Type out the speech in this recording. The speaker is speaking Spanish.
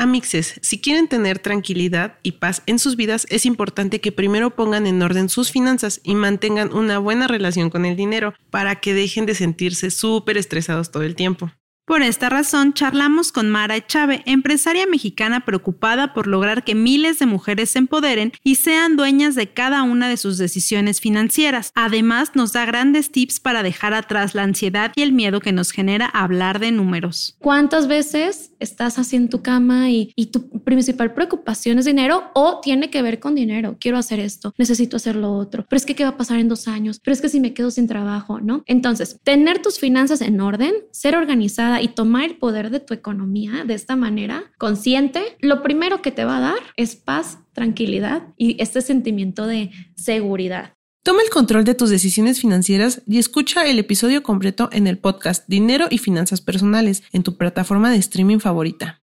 Amixes, si quieren tener tranquilidad y paz en sus vidas, es importante que primero pongan en orden sus finanzas y mantengan una buena relación con el dinero para que dejen de sentirse súper estresados todo el tiempo. Por esta razón, charlamos con Mara Echave, empresaria mexicana preocupada por lograr que miles de mujeres se empoderen y sean dueñas de cada una de sus decisiones financieras. Además, nos da grandes tips para dejar atrás la ansiedad y el miedo que nos genera hablar de números. ¿Cuántas veces estás así en tu cama y, tu principal preocupación es dinero o tiene que ver con dinero? Quiero hacer esto, necesito hacer lo otro, pero es que ¿qué va a pasar en dos años? Pero es que si me quedo sin trabajo, ¿no? Entonces, tener tus finanzas en orden, ser organizada y tomar el poder de tu economía de esta manera consciente, lo primero que te va a dar es paz, tranquilidad y este sentimiento de seguridad. Toma el control de tus decisiones financieras y escucha el episodio completo en el podcast Dinero y Finanzas Personales en tu plataforma de streaming favorita.